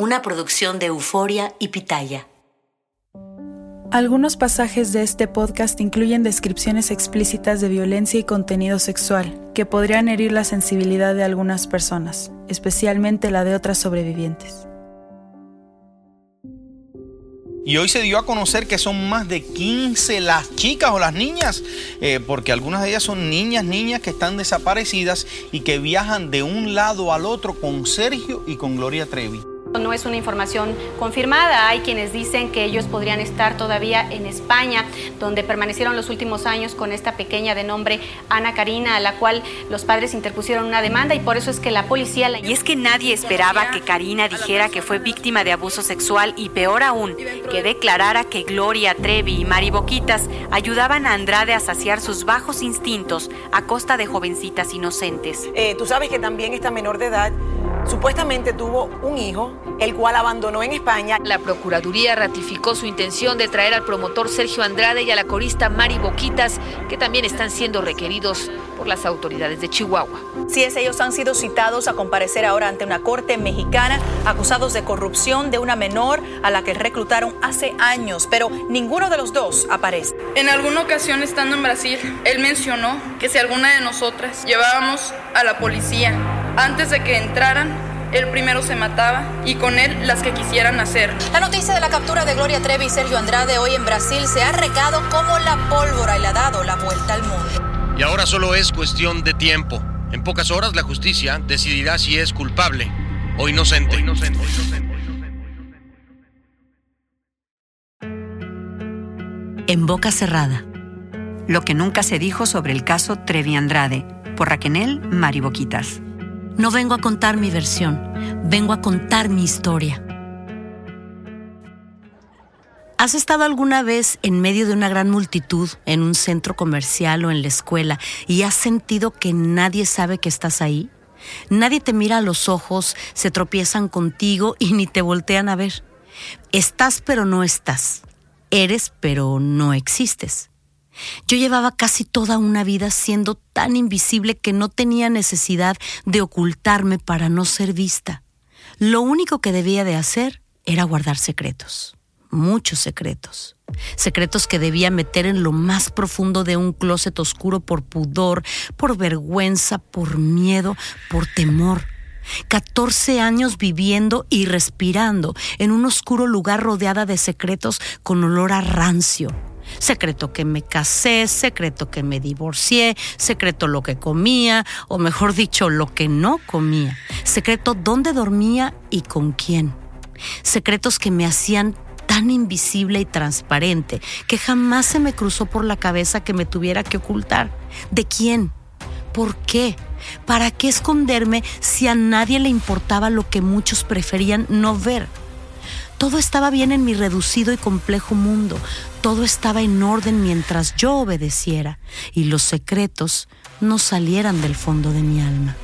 Una producción de Euforia y Pitaya. Algunos pasajes de este podcast incluyen descripciones explícitas de violencia y contenido sexual que podrían herir la sensibilidad de algunas personas, especialmente la de otras sobrevivientes. Y hoy se dio a conocer que son más de 15 las chicas o las niñas, eh, porque algunas de ellas son niñas, niñas que están desaparecidas y que viajan de un lado al otro con Sergio y con Gloria Trevi. No es una información confirmada. Hay quienes dicen que ellos podrían estar todavía en España, donde permanecieron los últimos años con esta pequeña de nombre Ana Karina, a la cual los padres interpusieron una demanda y por eso es que la policía... La... Y es que nadie esperaba que Karina dijera que fue víctima de abuso sexual y peor aún, que declarara que Gloria Trevi y Mari Boquitas ayudaban a Andrade a saciar sus bajos instintos a costa de jovencitas inocentes. Eh, Tú sabes que también esta menor de edad supuestamente tuvo un hijo, el cual abandonó en España. La Procuraduría ratificó su intención de traer al promotor Sergio Andrade y a la corista Mari Boquitas, que también están siendo requeridos por las autoridades de Chihuahua. Sí, es, ellos han sido citados a comparecer ahora ante una corte mexicana, acusados de corrupción de una menor a la que reclutaron hace años, pero ninguno de los dos aparece. En alguna ocasión estando en Brasil, él mencionó que si alguna de nosotras llevábamos a la policía antes de que entraran, él primero se mataba y con él las que quisieran hacer. La noticia de la captura de Gloria Trevi y Sergio Andrade hoy en Brasil se ha regado como la pólvora y le ha dado la vuelta al mundo. Y ahora solo es cuestión de tiempo. En pocas horas la justicia decidirá si es culpable o inocente. O inocente. En boca cerrada. Lo que nunca se dijo sobre el caso Trevi Andrade, por Raquenel Mariboquitas. No vengo a contar mi versión, vengo a contar mi historia. ¿Has estado alguna vez en medio de una gran multitud, en un centro comercial o en la escuela, y has sentido que nadie sabe que estás ahí? Nadie te mira a los ojos, se tropiezan contigo y ni te voltean a ver. Estás pero no estás. Eres pero no existes. Yo llevaba casi toda una vida siendo tan invisible que no tenía necesidad de ocultarme para no ser vista. Lo único que debía de hacer era guardar secretos, muchos secretos. Secretos que debía meter en lo más profundo de un closet oscuro por pudor, por vergüenza, por miedo, por temor. 14 años viviendo y respirando en un oscuro lugar rodeada de secretos con olor a rancio. Secreto que me casé, secreto que me divorcié, secreto lo que comía, o mejor dicho, lo que no comía. Secreto dónde dormía y con quién. Secretos que me hacían tan invisible y transparente que jamás se me cruzó por la cabeza que me tuviera que ocultar. ¿De quién? ¿Por qué? ¿Para qué esconderme si a nadie le importaba lo que muchos preferían no ver? Todo estaba bien en mi reducido y complejo mundo, todo estaba en orden mientras yo obedeciera y los secretos no salieran del fondo de mi alma.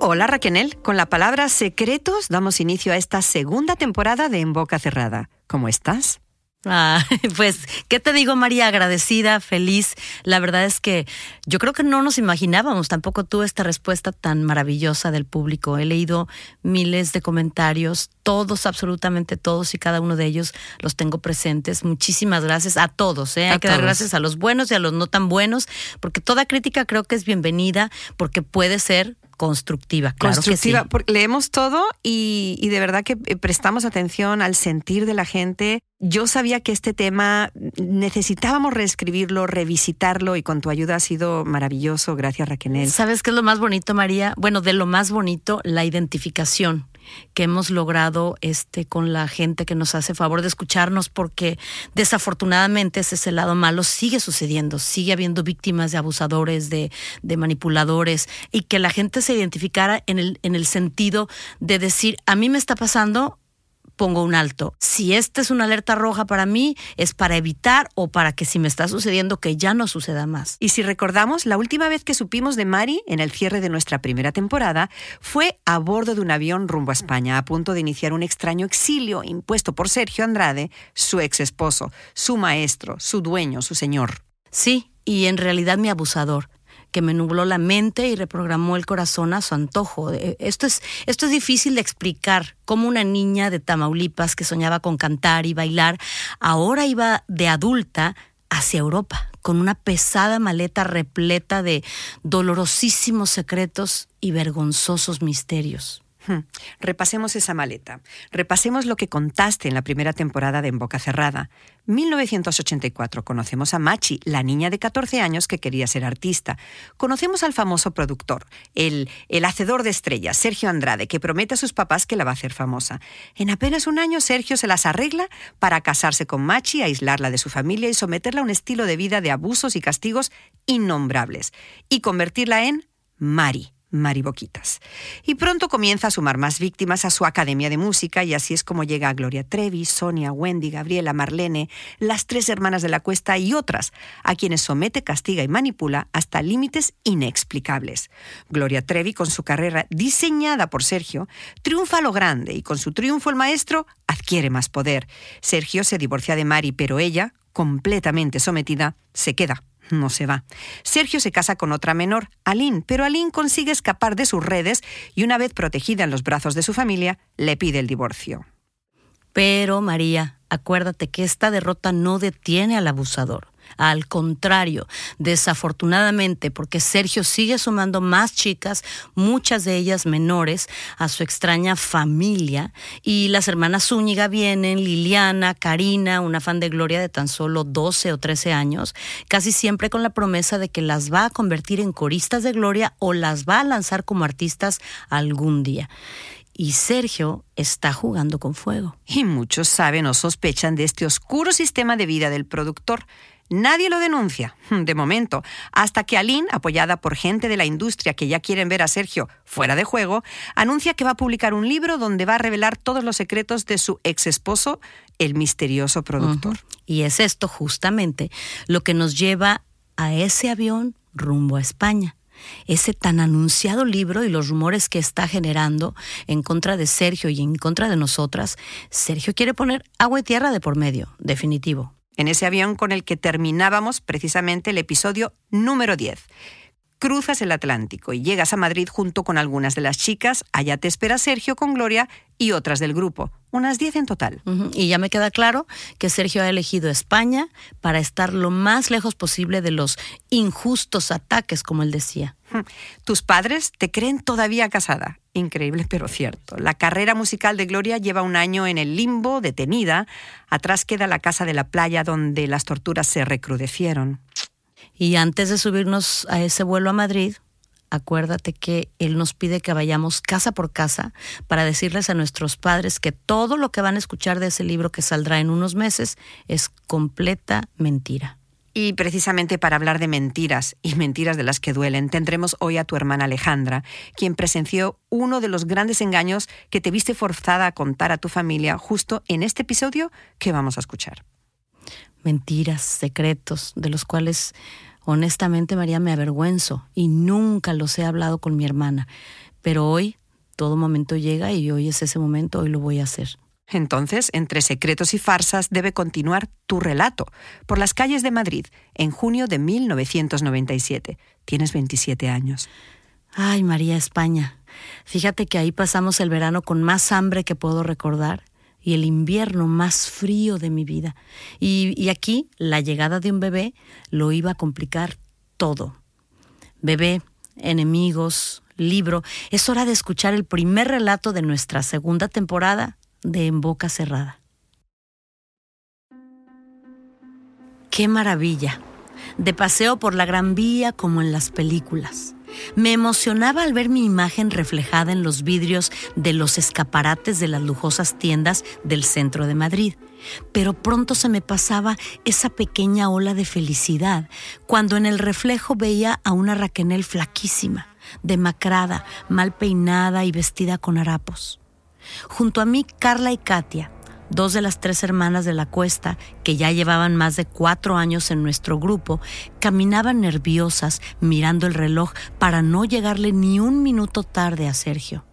Hola Raquel, con la palabra secretos damos inicio a esta segunda temporada de En Boca Cerrada. ¿Cómo estás? Ah, pues, ¿qué te digo, María? Agradecida, feliz. La verdad es que yo creo que no nos imaginábamos tampoco tú esta respuesta tan maravillosa del público. He leído miles de comentarios, todos, absolutamente todos y cada uno de ellos los tengo presentes. Muchísimas gracias a todos. ¿eh? Hay que dar gracias a los buenos y a los no tan buenos, porque toda crítica creo que es bienvenida, porque puede ser constructiva. Claro constructiva, que sí. porque leemos todo y, y, de verdad que eh, prestamos atención al sentir de la gente. Yo sabía que este tema necesitábamos reescribirlo, revisitarlo y con tu ayuda ha sido maravilloso. Gracias, Raquel. ¿Sabes qué es lo más bonito, María? Bueno, de lo más bonito, la identificación que hemos logrado este con la gente que nos hace favor de escucharnos porque desafortunadamente ese, ese lado malo sigue sucediendo, sigue habiendo víctimas de abusadores, de, de manipuladores y que la gente se identificara en el, en el sentido de decir, a mí me está pasando, pongo un alto. Si esta es una alerta roja para mí, es para evitar o para que si me está sucediendo que ya no suceda más. Y si recordamos, la última vez que supimos de Mari en el cierre de nuestra primera temporada fue a bordo de un avión rumbo a España, a punto de iniciar un extraño exilio impuesto por Sergio Andrade, su ex esposo, su maestro, su dueño, su señor. Sí, y en realidad mi abusador que me nubló la mente y reprogramó el corazón a su antojo. Esto es, esto es difícil de explicar, cómo una niña de Tamaulipas que soñaba con cantar y bailar, ahora iba de adulta hacia Europa, con una pesada maleta repleta de dolorosísimos secretos y vergonzosos misterios. Hmm. Repasemos esa maleta. Repasemos lo que contaste en la primera temporada de En Boca Cerrada. 1984. Conocemos a Machi, la niña de 14 años que quería ser artista. Conocemos al famoso productor, el, el hacedor de estrellas, Sergio Andrade, que promete a sus papás que la va a hacer famosa. En apenas un año, Sergio se las arregla para casarse con Machi, aislarla de su familia y someterla a un estilo de vida de abusos y castigos innombrables. Y convertirla en Mari Mariboquitas. Y pronto comienza a sumar más víctimas a su academia de música y así es como llega a Gloria Trevi, Sonia, Wendy, Gabriela, Marlene, las tres hermanas de la cuesta y otras, a quienes somete, castiga y manipula hasta límites inexplicables. Gloria Trevi, con su carrera diseñada por Sergio, triunfa a lo grande y con su triunfo el maestro adquiere más poder. Sergio se divorcia de Mari, pero ella, completamente sometida, se queda no se va. Sergio se casa con otra menor, Aline, pero Aline consigue escapar de sus redes y una vez protegida en los brazos de su familia, le pide el divorcio. Pero, María, acuérdate que esta derrota no detiene al abusador. Al contrario, desafortunadamente, porque Sergio sigue sumando más chicas, muchas de ellas menores, a su extraña familia, y las hermanas Zúñiga vienen, Liliana, Karina, una fan de Gloria de tan solo 12 o 13 años, casi siempre con la promesa de que las va a convertir en coristas de Gloria o las va a lanzar como artistas algún día y Sergio está jugando con fuego. Y muchos saben o sospechan de este oscuro sistema de vida del productor. Nadie lo denuncia, de momento, hasta que Aline, apoyada por gente de la industria que ya quieren ver a Sergio fuera de juego, anuncia que va a publicar un libro donde va a revelar todos los secretos de su ex esposo, el misterioso productor. Y es esto justamente lo que nos lleva a ese avión rumbo a España ese tan anunciado libro y los rumores que está generando en contra de Sergio y en contra de nosotras, Sergio quiere poner agua y tierra de por medio, definitivo. En ese avión con el que terminábamos precisamente el episodio número 10. Cruzas el Atlántico y llegas a Madrid junto con algunas de las chicas. Allá te espera Sergio con Gloria y otras del grupo, unas 10 en total. Uh -huh. Y ya me queda claro que Sergio ha elegido España para estar lo más lejos posible de los injustos ataques, como él decía. Tus padres te creen todavía casada. Increíble, pero cierto. La carrera musical de Gloria lleva un año en el limbo, detenida. Atrás queda la casa de la playa donde las torturas se recrudecieron. Y antes de subirnos a ese vuelo a Madrid, acuérdate que Él nos pide que vayamos casa por casa para decirles a nuestros padres que todo lo que van a escuchar de ese libro que saldrá en unos meses es completa mentira. Y precisamente para hablar de mentiras y mentiras de las que duelen, tendremos hoy a tu hermana Alejandra, quien presenció uno de los grandes engaños que te viste forzada a contar a tu familia justo en este episodio que vamos a escuchar. Mentiras, secretos, de los cuales honestamente María me avergüenzo y nunca los he hablado con mi hermana. Pero hoy todo momento llega y hoy es ese momento, hoy lo voy a hacer. Entonces, entre secretos y farsas debe continuar tu relato por las calles de Madrid en junio de 1997. Tienes 27 años. Ay, María España. Fíjate que ahí pasamos el verano con más hambre que puedo recordar y el invierno más frío de mi vida. Y, aquí la llegada de un bebé lo iba a complicar todo. Bebé, enemigos, libro. Es hora de escuchar el primer relato de nuestra segunda temporada de En Boca Cerrada. ¡Qué maravilla! De paseo por la Gran Vía como en las películas. Me emocionaba al ver mi imagen reflejada en los vidrios de los escaparates de las lujosas tiendas del centro de Madrid. Pero pronto se me pasaba esa pequeña ola de felicidad cuando en el reflejo veía a una Raquenel flaquísima, demacrada, mal peinada y vestida con harapos. Junto a mí, Carla y Katia, dos de las tres hermanas de la cuesta, que ya llevaban más de cuatro años en nuestro grupo, caminaban nerviosas mirando el reloj para no llegarle ni un minuto tarde a Sergio.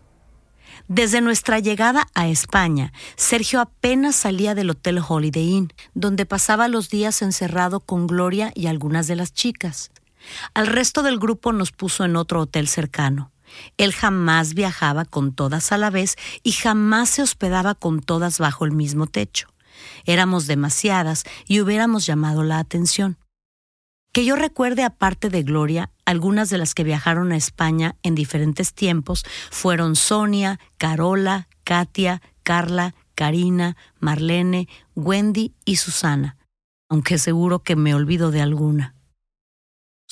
Desde nuestra llegada a España, Sergio apenas salía del Hotel Holiday Inn, donde pasaba los días encerrado con Gloria y algunas de las chicas. Al resto del grupo nos puso en otro hotel cercano. Él jamás viajaba con todas a la vez y jamás se hospedaba con todas bajo el mismo techo. Éramos demasiadas y hubiéramos llamado la atención. Que yo recuerde aparte de Gloria, algunas de las que viajaron a España en diferentes tiempos fueron Sonia, Carola, Katia, Carla, Karina, Marlene, Wendy y Susana, aunque seguro que me olvido de alguna.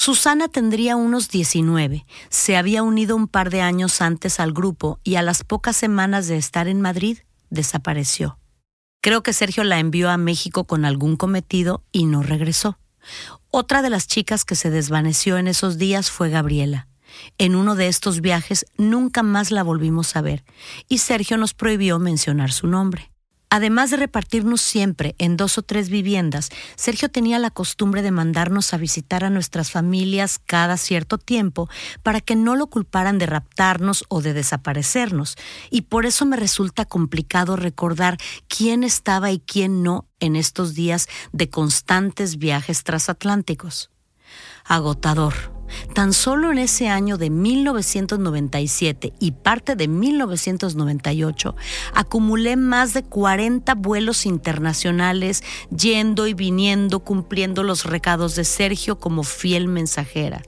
Susana tendría unos 19. Se había unido un par de años antes al grupo y a las pocas semanas de estar en Madrid desapareció. Creo que Sergio la envió a México con algún cometido y no regresó. Otra de las chicas que se desvaneció en esos días fue Gabriela. En uno de estos viajes nunca más la volvimos a ver y Sergio nos prohibió mencionar su nombre. Además de repartirnos siempre en dos o tres viviendas, Sergio tenía la costumbre de mandarnos a visitar a nuestras familias cada cierto tiempo para que no lo culparan de raptarnos o de desaparecernos, y por eso me resulta complicado recordar quién estaba y quién no en estos días de constantes viajes transatlánticos. Agotador Tan solo en ese año de 1997 y parte de 1998 acumulé más de 40 vuelos internacionales yendo y viniendo cumpliendo los recados de Sergio como fiel mensajera.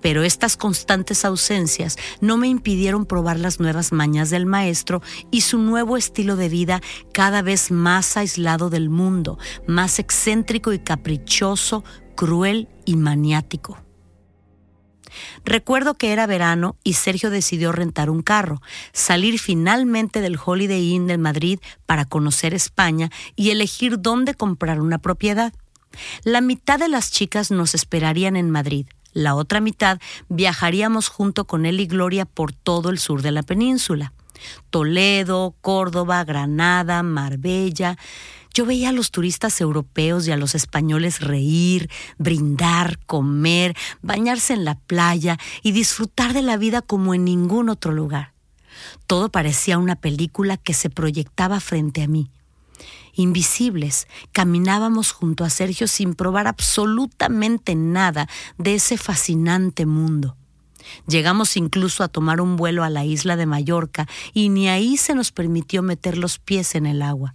Pero estas constantes ausencias no me impidieron probar las nuevas mañas del maestro y su nuevo estilo de vida cada vez más aislado del mundo, más excéntrico y caprichoso cruel y maniático. Recuerdo que era verano y Sergio decidió rentar un carro, salir finalmente del Holiday Inn de Madrid para conocer España y elegir dónde comprar una propiedad. La mitad de las chicas nos esperarían en Madrid, la otra mitad viajaríamos junto con él y Gloria por todo el sur de la península. Toledo, Córdoba, Granada, Marbella. Yo veía a los turistas europeos y a los españoles reír, brindar, comer, bañarse en la playa y disfrutar de la vida como en ningún otro lugar. Todo parecía una película que se proyectaba frente a mí. Invisibles, caminábamos junto a Sergio sin probar absolutamente nada de ese fascinante mundo. Llegamos incluso a tomar un vuelo a la isla de Mallorca y ni ahí se nos permitió meter los pies en el agua.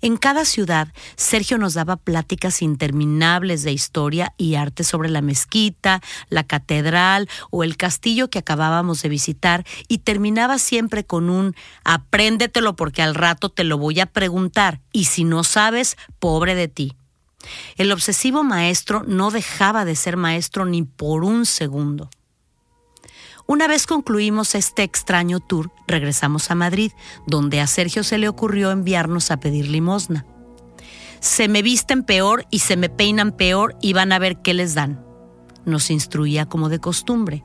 En cada ciudad, Sergio nos daba pláticas interminables de historia y arte sobre la mezquita, la catedral o el castillo que acabábamos de visitar y terminaba siempre con un apréndetelo porque al rato te lo voy a preguntar y si no sabes, pobre de ti. El obsesivo maestro no dejaba de ser maestro ni por un segundo. Una vez concluimos este extraño tour, regresamos a Madrid, donde a Sergio se le ocurrió enviarnos a pedir limosna. Se me visten peor y se me peinan peor y van a ver qué les dan. Nos instruía como de costumbre.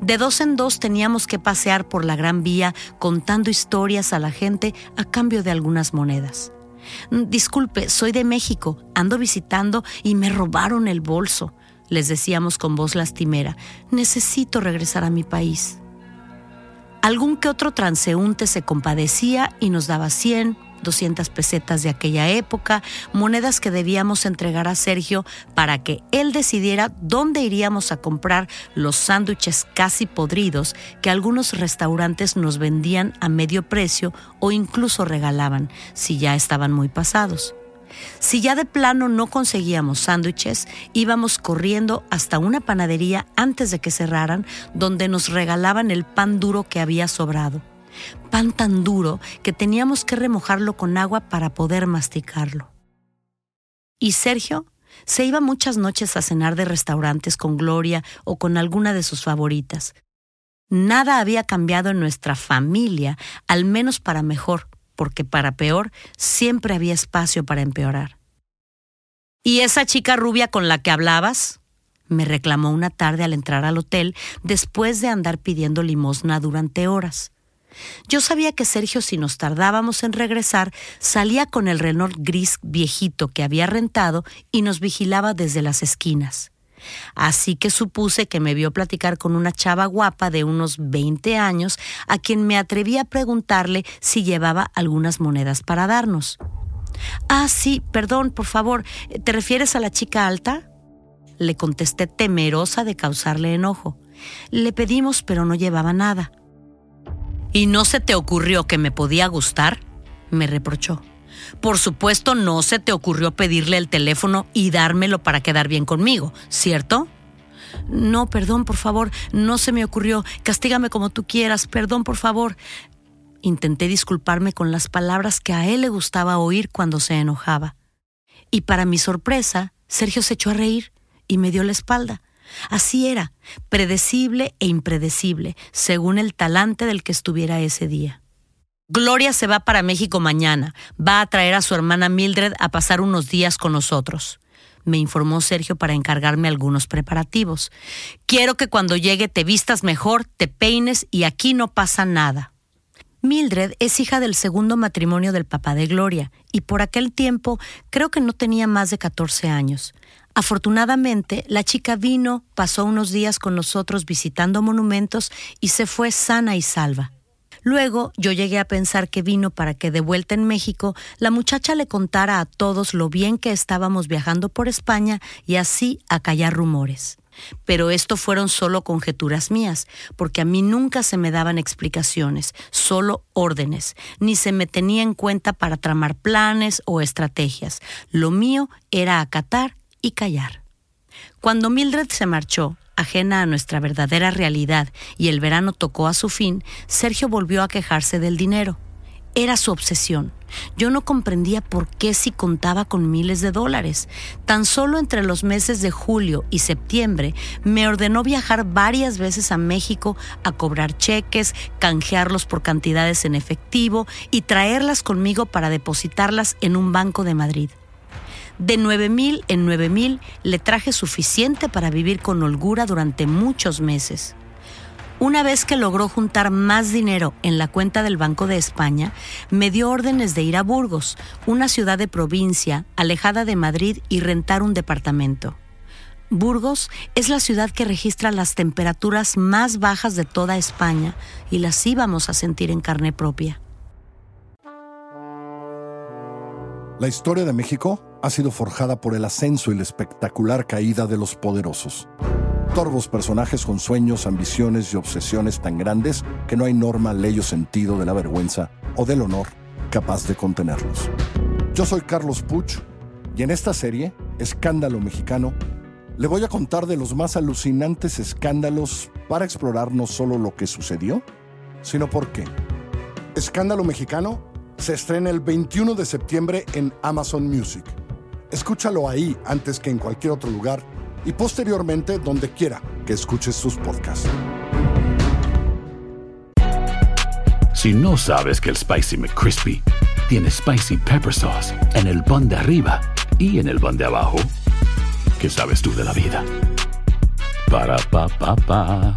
De dos en dos teníamos que pasear por la Gran Vía contando historias a la gente a cambio de algunas monedas. Disculpe, soy de México, ando visitando y me robaron el bolso les decíamos con voz lastimera, necesito regresar a mi país. Algún que otro transeúnte se compadecía y nos daba 100, 200 pesetas de aquella época, monedas que debíamos entregar a Sergio para que él decidiera dónde iríamos a comprar los sándwiches casi podridos que algunos restaurantes nos vendían a medio precio o incluso regalaban si ya estaban muy pasados. Si ya de plano no conseguíamos sándwiches, íbamos corriendo hasta una panadería antes de que cerraran, donde nos regalaban el pan duro que había sobrado pan tan duro que teníamos que remojarlo con agua para poder masticarlo. Y Sergio se iba muchas noches a cenar de restaurantes con Gloria o con alguna de sus favoritas. Nada había cambiado en nuestra familia, al menos para mejor, porque para peor siempre había espacio para empeorar. ¿Y esa chica rubia con la que hablabas? me reclamó una tarde al entrar al hotel después de andar pidiendo limosna durante horas. Yo sabía que Sergio, si nos tardábamos en regresar, salía con el Renault gris viejito que había rentado y nos vigilaba desde las esquinas. Así que supuse que me vio platicar con una chava guapa de unos 20 años, a quien me atreví a preguntarle si llevaba algunas monedas para darnos. Ah, sí, perdón, por favor, ¿te refieres a la chica alta? Le contesté temerosa de causarle enojo. Le pedimos, pero no llevaba nada. ¿Y no se te ocurrió que me podía gustar? me reprochó. Por supuesto, no se te ocurrió pedirle el teléfono y dármelo para quedar bien conmigo, ¿cierto? No, perdón, por favor, no se me ocurrió. Castígame como tú quieras, perdón, por favor. Intenté disculparme con las palabras que a él le gustaba oír cuando se enojaba. Y para mi sorpresa, Sergio se echó a reír y me dio la espalda. Así era, predecible e impredecible, según el talante del que estuviera ese día. Gloria se va para México mañana. Va a traer a su hermana Mildred a pasar unos días con nosotros. Me informó Sergio para encargarme algunos preparativos. Quiero que cuando llegue te vistas mejor, te peines y aquí no pasa nada. Mildred es hija del segundo matrimonio del papá de Gloria y por aquel tiempo creo que no tenía más de 14 años. Afortunadamente, la chica vino, pasó unos días con nosotros visitando monumentos y se fue sana y salva. Luego yo llegué a pensar que vino para que de vuelta en México la muchacha le contara a todos lo bien que estábamos viajando por España y así acallar rumores. Pero esto fueron solo conjeturas mías, porque a mí nunca se me daban explicaciones, solo órdenes, ni se me tenía en cuenta para tramar planes o estrategias. Lo mío era acatar y callar. Cuando Mildred se marchó, ajena a nuestra verdadera realidad, y el verano tocó a su fin, Sergio volvió a quejarse del dinero. Era su obsesión. Yo no comprendía por qué si contaba con miles de dólares. Tan solo entre los meses de julio y septiembre me ordenó viajar varias veces a México a cobrar cheques, canjearlos por cantidades en efectivo y traerlas conmigo para depositarlas en un banco de Madrid. De nueve mil en nueve mil le traje suficiente para vivir con holgura durante muchos meses. Una vez que logró juntar más dinero en la cuenta del Banco de España, me dio órdenes de ir a Burgos, una ciudad de provincia alejada de Madrid, y rentar un departamento. Burgos es la ciudad que registra las temperaturas más bajas de toda España y las íbamos a sentir en carne propia. La historia de México ha sido forjada por el ascenso y la espectacular caída de los poderosos. Torvos personajes con sueños, ambiciones y obsesiones tan grandes que no hay norma, ley o sentido de la vergüenza o del honor capaz de contenerlos. Yo soy Carlos Puch y en esta serie, Escándalo Mexicano, le voy a contar de los más alucinantes escándalos para explorar no solo lo que sucedió, sino por qué. Escándalo Mexicano se estrena el 21 de septiembre en Amazon Music. Escúchalo ahí antes que en cualquier otro lugar y posteriormente donde quiera que escuches sus podcasts. Si no sabes que el Spicy McCrispy tiene Spicy Pepper Sauce en el pan de arriba y en el pan de abajo, ¿qué sabes tú de la vida? Para, pa, pa, pa.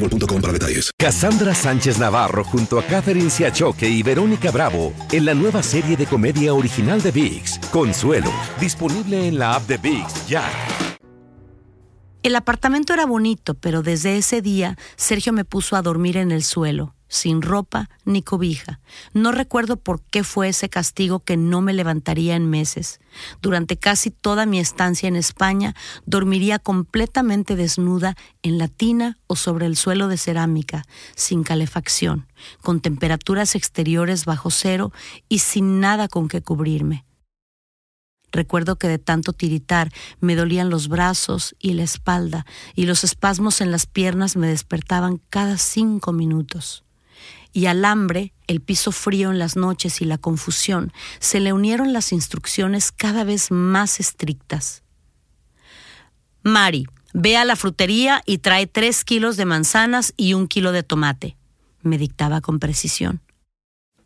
boostmobile.com para detalles. Cassandra Sánchez Navarro junto a Catherine Siachoque y Verónica Bravo en la nueva serie de comedia original de VIX, Consuelo, disponible en la app de VIX ya. El apartamento era bonito, pero desde ese día Sergio me puso a dormir en el suelo, sin ropa ni cobija. No recuerdo por qué fue ese castigo que no me levantaría en meses. Durante casi toda mi estancia en España dormiría completamente desnuda en la tina o sobre el suelo de cerámica, sin calefacción, con temperaturas exteriores bajo cero y sin nada con que cubrirme. Recuerdo que de tanto tiritar me dolían los brazos y la espalda, y los espasmos en las piernas me despertaban cada cinco minutos. Y al hambre, el piso frío en las noches y la confusión, se le unieron las instrucciones cada vez más estrictas. Mari, ve a la frutería y trae tres kilos de manzanas y un kilo de tomate, me dictaba con precisión.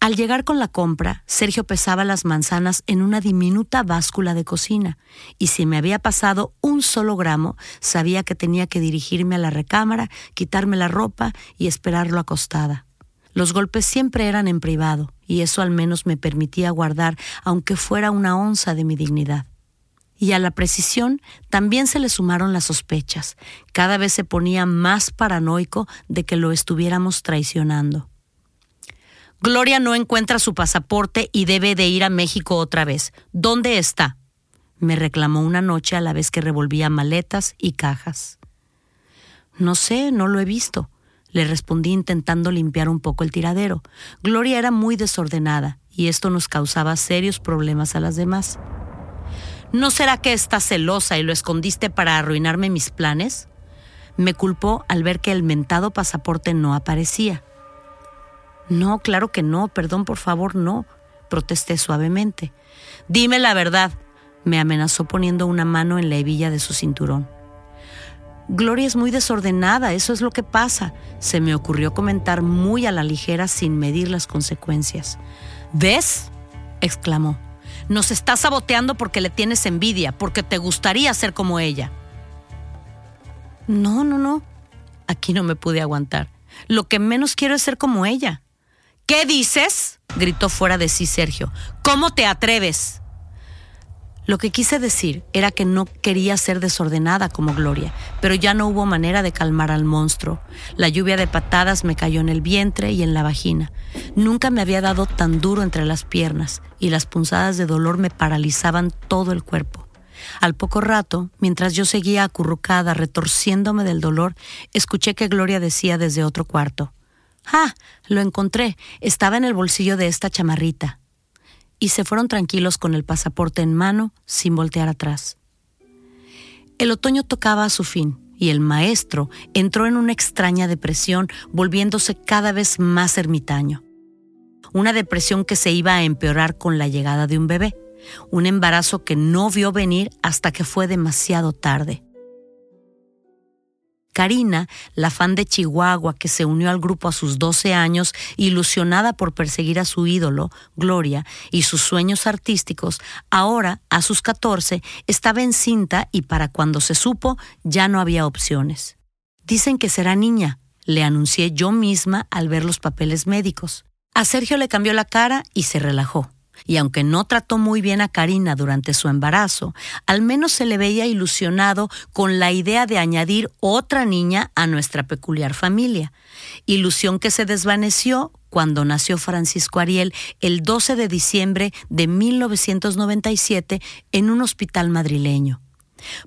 Al llegar con la compra, Sergio pesaba las manzanas en una diminuta báscula de cocina, y si me había pasado un solo gramo, sabía que tenía que dirigirme a la recámara, quitarme la ropa y esperarlo acostada. Los golpes siempre eran en privado, y eso al menos me permitía guardar, aunque fuera una onza de mi dignidad. Y a la precisión también se le sumaron las sospechas. Cada vez se ponía más paranoico de que lo estuviéramos traicionando. Gloria no encuentra su pasaporte y debe de ir a México otra vez. ¿Dónde está? me reclamó una noche a la vez que revolvía maletas y cajas. No sé, no lo he visto, le respondí intentando limpiar un poco el tiradero. Gloria era muy desordenada y esto nos causaba serios problemas a las demás. ¿No será que estás celosa y lo escondiste para arruinarme mis planes? Me culpó al ver que el mentado pasaporte no aparecía. No, claro que no, perdón, por favor, no, protesté suavemente. Dime la verdad, me amenazó poniendo una mano en la hebilla de su cinturón. Gloria es muy desordenada, eso es lo que pasa, se me ocurrió comentar muy a la ligera sin medir las consecuencias. ¿Ves? exclamó. Nos está saboteando porque le tienes envidia, porque te gustaría ser como ella. No, no, no. Aquí no me pude aguantar. Lo que menos quiero es ser como ella. ¿Qué dices? gritó fuera de sí Sergio. ¿Cómo te atreves? Lo que quise decir era que no quería ser desordenada como Gloria, pero ya no hubo manera de calmar al monstruo. La lluvia de patadas me cayó en el vientre y en la vagina. Nunca me había dado tan duro entre las piernas y las punzadas de dolor me paralizaban todo el cuerpo. Al poco rato, mientras yo seguía acurrucada, retorciéndome del dolor, escuché que Gloria decía desde otro cuarto, Ah, lo encontré. Estaba en el bolsillo de esta chamarrita. Y se fueron tranquilos con el pasaporte en mano, sin voltear atrás. El otoño tocaba a su fin y el maestro entró en una extraña depresión, volviéndose cada vez más ermitaño. Una depresión que se iba a empeorar con la llegada de un bebé, un embarazo que no vio venir hasta que fue demasiado tarde. Karina, la fan de Chihuahua que se unió al grupo a sus 12 años, ilusionada por perseguir a su ídolo, Gloria, y sus sueños artísticos, ahora, a sus 14, estaba encinta y para cuando se supo ya no había opciones. Dicen que será niña, le anuncié yo misma al ver los papeles médicos. A Sergio le cambió la cara y se relajó y aunque no trató muy bien a Karina durante su embarazo, al menos se le veía ilusionado con la idea de añadir otra niña a nuestra peculiar familia, ilusión que se desvaneció cuando nació Francisco Ariel el 12 de diciembre de 1997 en un hospital madrileño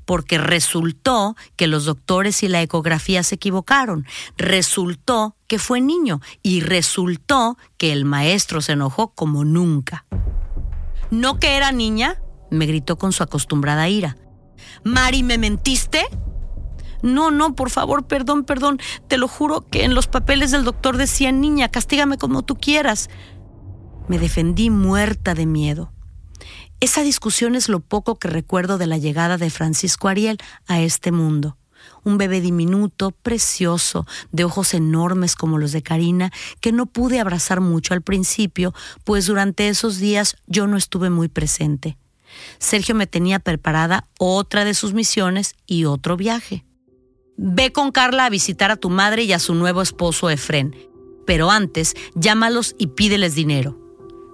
porque resultó que los doctores y la ecografía se equivocaron, resultó que fue niño y resultó que el maestro se enojó como nunca. ¿No que era niña? me gritó con su acostumbrada ira. Mari, ¿me mentiste? No, no, por favor, perdón, perdón. Te lo juro que en los papeles del doctor decía niña, castígame como tú quieras. Me defendí muerta de miedo. Esa discusión es lo poco que recuerdo de la llegada de Francisco Ariel a este mundo. Un bebé diminuto, precioso, de ojos enormes como los de Karina, que no pude abrazar mucho al principio, pues durante esos días yo no estuve muy presente. Sergio me tenía preparada otra de sus misiones y otro viaje. Ve con Carla a visitar a tu madre y a su nuevo esposo Efren, pero antes llámalos y pídeles dinero.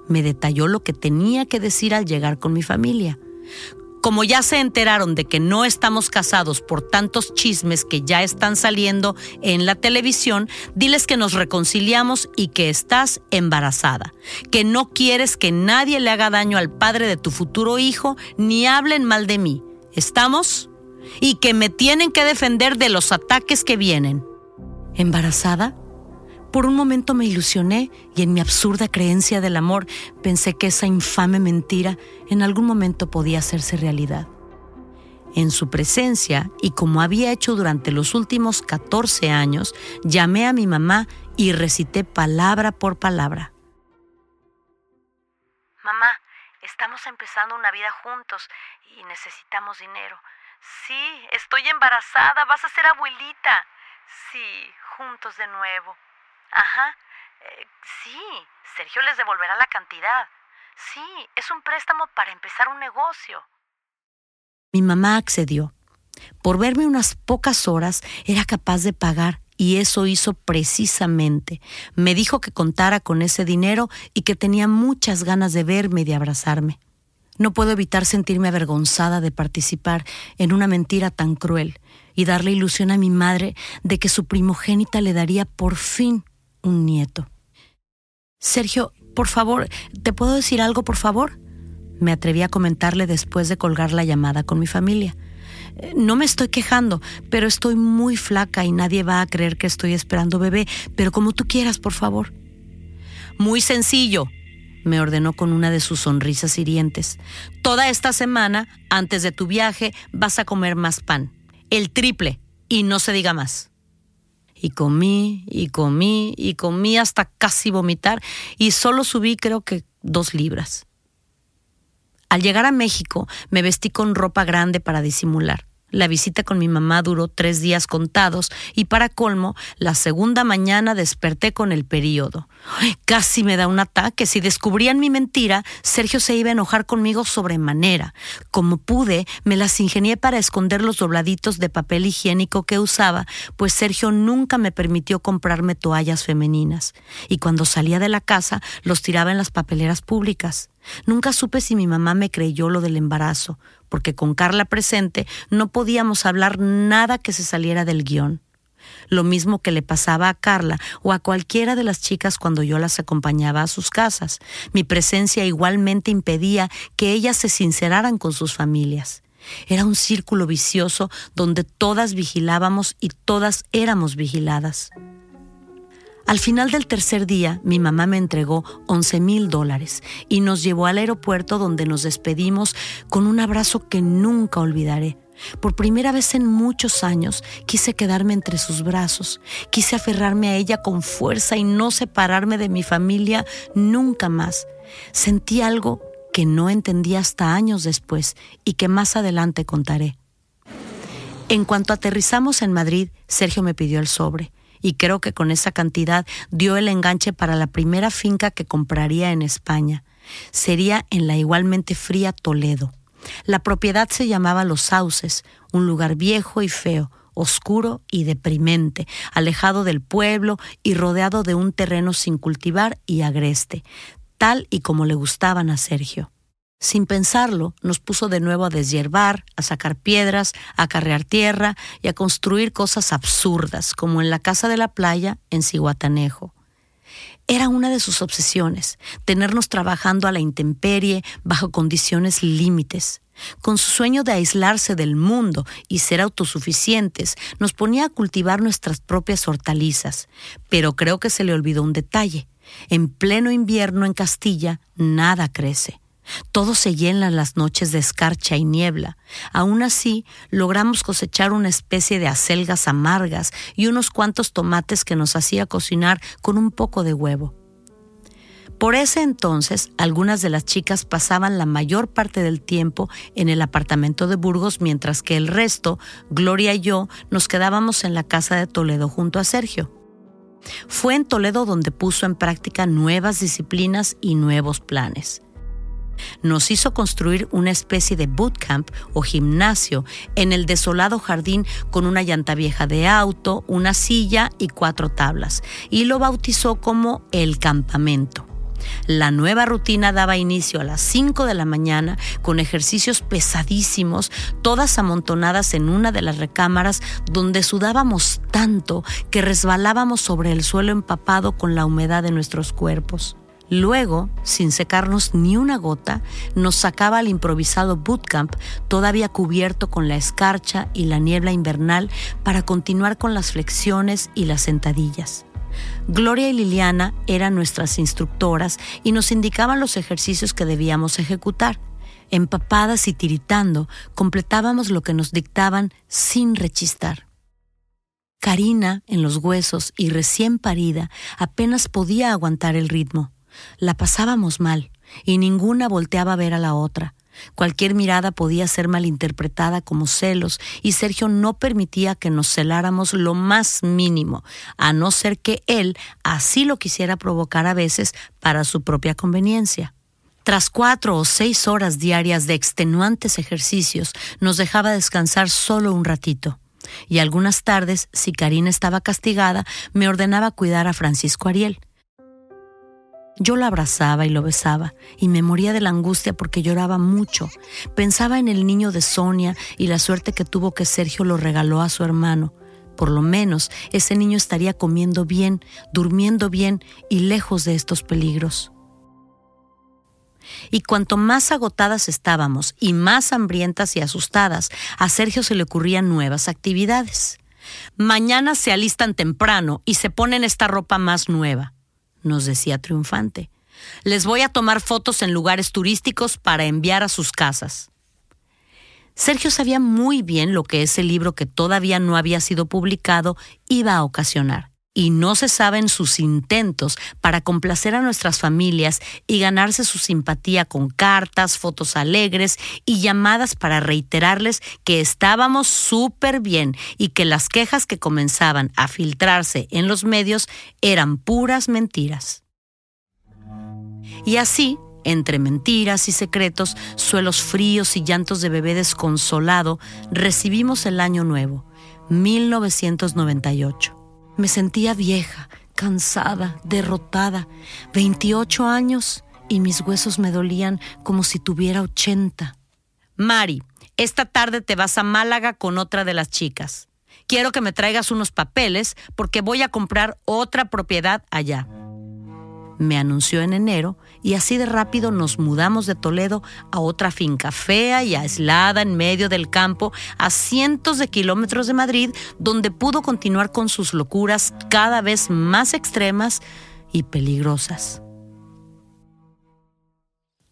Me detalló lo que tenía que decir al llegar con mi familia. Como ya se enteraron de que no estamos casados por tantos chismes que ya están saliendo en la televisión, diles que nos reconciliamos y que estás embarazada, que no quieres que nadie le haga daño al padre de tu futuro hijo ni hablen mal de mí. ¿Estamos? y que me tienen que defender de los ataques que vienen. ¿Embarazada? Por un momento me ilusioné y en mi absurda creencia del amor pensé que esa infame mentira en algún momento podía hacerse realidad. En su presencia, y como había hecho durante los últimos 14 años, llamé a mi mamá y recité palabra por palabra. Mamá, estamos empezando una vida juntos y necesitamos dinero. Sí, estoy embarazada, vas a ser abuelita. Sí, juntos de nuevo. Ajá. Eh, sí, Sergio les devolverá la cantidad. Sí, es un préstamo para empezar un negocio. Mi mamá accedió. Por verme unas pocas horas era capaz de pagar y eso hizo precisamente. Me dijo que contara con ese dinero y que tenía muchas ganas de verme y de abrazarme. No puedo evitar sentirme avergonzada de participar en una mentira tan cruel y darle ilusión a mi madre de que su primogénita le daría por fin un nieto. Sergio, por favor, ¿te puedo decir algo, por favor? Me atreví a comentarle después de colgar la llamada con mi familia. Eh, no me estoy quejando, pero estoy muy flaca y nadie va a creer que estoy esperando bebé, pero como tú quieras, por favor. Muy sencillo, me ordenó con una de sus sonrisas hirientes. Toda esta semana, antes de tu viaje, vas a comer más pan. El triple. Y no se diga más. Y comí, y comí, y comí hasta casi vomitar, y solo subí creo que dos libras. Al llegar a México, me vestí con ropa grande para disimular. La visita con mi mamá duró tres días contados y para colmo, la segunda mañana desperté con el periodo. casi me da un ataque. Si descubrían mi mentira, Sergio se iba a enojar conmigo sobremanera. Como pude, me las ingenié para esconder los dobladitos de papel higiénico que usaba, pues Sergio nunca me permitió comprarme toallas femeninas. Y cuando salía de la casa, los tiraba en las papeleras públicas. Nunca supe si mi mamá me creyó lo del embarazo, porque con Carla presente no podíamos hablar nada que se saliera del guion. Lo mismo que le pasaba a Carla o a cualquiera de las chicas cuando yo las acompañaba a sus casas. Mi presencia igualmente impedía que ellas se sinceraran con sus familias. Era un círculo vicioso donde todas vigilábamos y todas éramos vigiladas. Al final del tercer día, mi mamá me entregó 11 mil dólares y nos llevó al aeropuerto donde nos despedimos con un abrazo que nunca olvidaré. Por primera vez en muchos años quise quedarme entre sus brazos, quise aferrarme a ella con fuerza y no separarme de mi familia nunca más. Sentí algo que no entendí hasta años después y que más adelante contaré. En cuanto aterrizamos en Madrid, Sergio me pidió el sobre y creo que con esa cantidad dio el enganche para la primera finca que compraría en España. Sería en la igualmente fría Toledo. La propiedad se llamaba Los Sauces, un lugar viejo y feo, oscuro y deprimente, alejado del pueblo y rodeado de un terreno sin cultivar y agreste, tal y como le gustaban a Sergio. Sin pensarlo, nos puso de nuevo a deshiervar, a sacar piedras, a carrear tierra y a construir cosas absurdas, como en la casa de la playa en Ciguatanejo. Era una de sus obsesiones, tenernos trabajando a la intemperie bajo condiciones límites. Con su sueño de aislarse del mundo y ser autosuficientes, nos ponía a cultivar nuestras propias hortalizas. Pero creo que se le olvidó un detalle. En pleno invierno en Castilla, nada crece Todo se llena en las noches de escarcha y niebla. Aún así, logramos cosechar una especie de acelgas amargas y unos cuantos tomates que nos hacía cocinar con un poco de huevo. Por ese entonces, algunas de las chicas pasaban la mayor parte del tiempo en el apartamento de Burgos, mientras que el resto, Gloria y yo, nos quedábamos en la casa de Toledo junto a Sergio. Fue en Toledo donde puso en práctica nuevas disciplinas y nuevos planes. Nos hizo construir una especie de bootcamp o gimnasio en el desolado jardín con una llanta vieja de auto, una silla y cuatro tablas, y lo bautizó como el campamento. La nueva rutina daba inicio a las 5 de la mañana con ejercicios pesadísimos, todas amontonadas en una de las recámaras donde sudábamos tanto que resbalábamos sobre el suelo empapado con la humedad de nuestros cuerpos. Luego, sin secarnos ni una gota, nos sacaba al improvisado bootcamp, todavía cubierto con la escarcha y la niebla invernal, para continuar con las flexiones y las sentadillas. Gloria y Liliana eran nuestras instructoras y nos indicaban los ejercicios que debíamos ejecutar. Empapadas y tiritando, completábamos lo que nos dictaban sin rechistar. Karina, en los huesos y recién parida, apenas podía aguantar el ritmo. La pasábamos mal y ninguna volteaba a ver a la otra. Cualquier mirada podía ser malinterpretada como celos y Sergio no permitía que nos celáramos lo más mínimo, a no ser que él así lo quisiera provocar a veces para su propia conveniencia. Tras cuatro o seis horas diarias de extenuantes ejercicios, nos dejaba descansar solo un ratito. Y algunas tardes, si Karina estaba castigada, me ordenaba cuidar a Francisco Ariel. Yo lo abrazaba y lo besaba y me moría de la angustia porque lloraba mucho. Pensaba en el niño de Sonia y la suerte que tuvo que Sergio lo regaló a su hermano. Por lo menos ese niño estaría comiendo bien, durmiendo bien y lejos de estos peligros. Y cuanto más agotadas estábamos y más hambrientas y asustadas, a Sergio se le ocurrían nuevas actividades. Mañana se alistan temprano y se ponen esta ropa más nueva nos decía triunfante. Les voy a tomar fotos en lugares turísticos para enviar a sus casas. Sergio sabía muy bien lo que ese libro que todavía no había sido publicado iba a ocasionar y no se saben sus intentos para complacer a nuestras familias y ganarse su simpatía con cartas, fotos alegres y llamadas para reiterarles que estábamos súper bien y que las quejas que comenzaban a filtrarse en los medios eran puras mentiras. Y así, entre mentiras y secretos, suelos fríos y llantos de bebé desconsolado, recibimos el año nuevo, 1998. Me sentía vieja, cansada, derrotada, 28 años y mis huesos me dolían como si tuviera 80. Mari, esta tarde te vas a Málaga con otra de las chicas. Quiero que me traigas unos papeles porque voy a comprar otra propiedad allá me anunció en enero y así de rápido nos mudamos de Toledo a otra finca fea y aislada en medio del campo a cientos de kilómetros de Madrid, donde pudo continuar con sus locuras cada vez más extremas y peligrosas.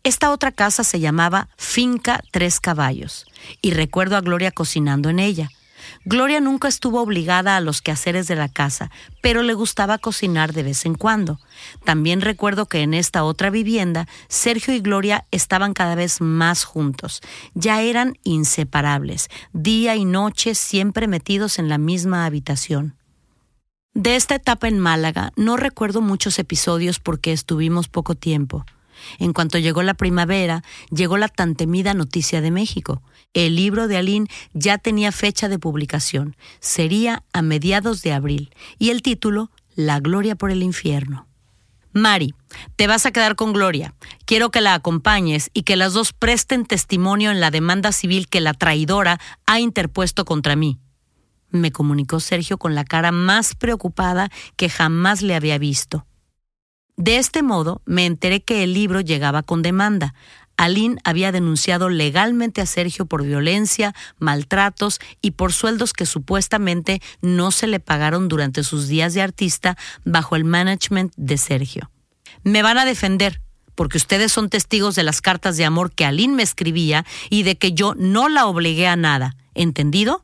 Esta otra casa se llamaba Finca Tres Caballos y recuerdo a Gloria cocinando en ella. Gloria nunca estuvo obligada a los quehaceres de la casa, pero le gustaba cocinar de vez en cuando. También recuerdo que en esta otra vivienda, Sergio y Gloria estaban cada vez más juntos. Ya eran inseparables, día y noche siempre metidos en la misma habitación. De esta etapa en Málaga no recuerdo muchos episodios porque estuvimos poco tiempo. En cuanto llegó la primavera, llegó la tan temida noticia de México. El libro de Aline ya tenía fecha de publicación. Sería a mediados de abril. Y el título, La Gloria por el Infierno. Mari, te vas a quedar con Gloria. Quiero que la acompañes y que las dos presten testimonio en la demanda civil que la traidora ha interpuesto contra mí. Me comunicó Sergio con la cara más preocupada que jamás le había visto. De este modo, me enteré que el libro llegaba con demanda. Aline había denunciado legalmente a Sergio por violencia, maltratos y por sueldos que supuestamente no se le pagaron durante sus días de artista bajo el management de Sergio. Me van a defender, porque ustedes son testigos de las cartas de amor que Aline me escribía y de que yo no la obligué a nada. ¿Entendido?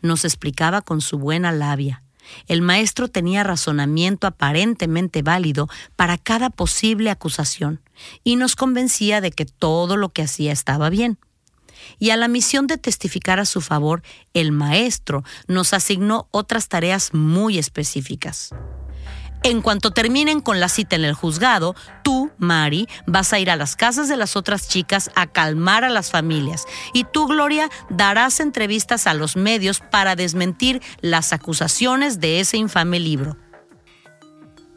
Nos explicaba con su buena labia. El maestro tenía razonamiento aparentemente válido para cada posible acusación y nos convencía de que todo lo que hacía estaba bien. Y a la misión de testificar a su favor, el maestro nos asignó otras tareas muy específicas. En cuanto terminen con la cita en el juzgado, tú, Mari, vas a ir a las casas de las otras chicas a calmar a las familias. Y tú, Gloria, darás entrevistas a los medios para desmentir las acusaciones de ese infame libro.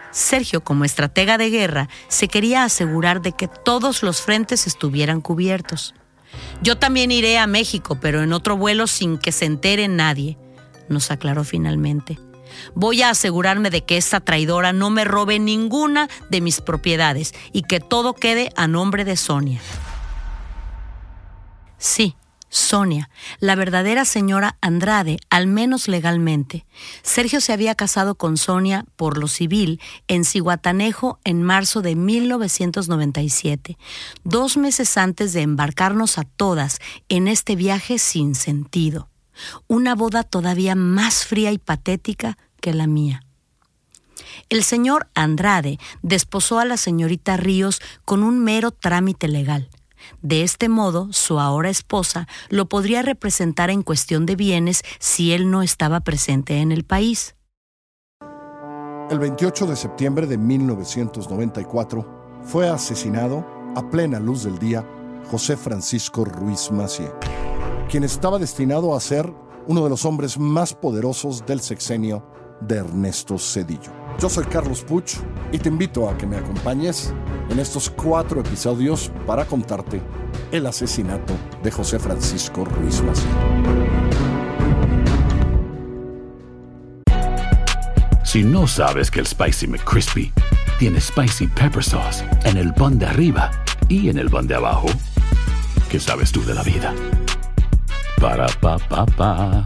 Sergio, como estratega de guerra, se quería asegurar de que todos los frentes estuvieran cubiertos. Yo también iré a México, pero en otro vuelo sin que se entere nadie, nos aclaró finalmente. Voy a asegurarme de que esta traidora no me robe ninguna de mis propiedades y que todo quede a nombre de Sonia. Sí, Sonia, la verdadera señora Andrade, al menos legalmente. Sergio se había casado con Sonia por lo civil en Cihuatanejo en marzo de 1997, dos meses antes de embarcarnos a todas en este viaje sin sentido. Una boda todavía más fría y patética que la mía. El señor Andrade desposó a la señorita Ríos con un mero trámite legal. De este modo, su ahora esposa lo podría representar en cuestión de bienes si él no estaba presente en el país. El 28 de septiembre de 1994 fue asesinado a plena luz del día José Francisco Ruiz Macié, quien estaba destinado a ser uno de los hombres más poderosos del sexenio de Ernesto Cedillo. Yo soy Carlos Puch y te invito a que me acompañes en estos cuatro episodios para contarte el asesinato de José Francisco Ruiz Macié. Si no sabes que el Spicy McCrispy tiene Spicy Pepper Sauce en el pan de arriba y en el pan de abajo, ¿qué sabes tú de la vida? Para, pa, pa, pa.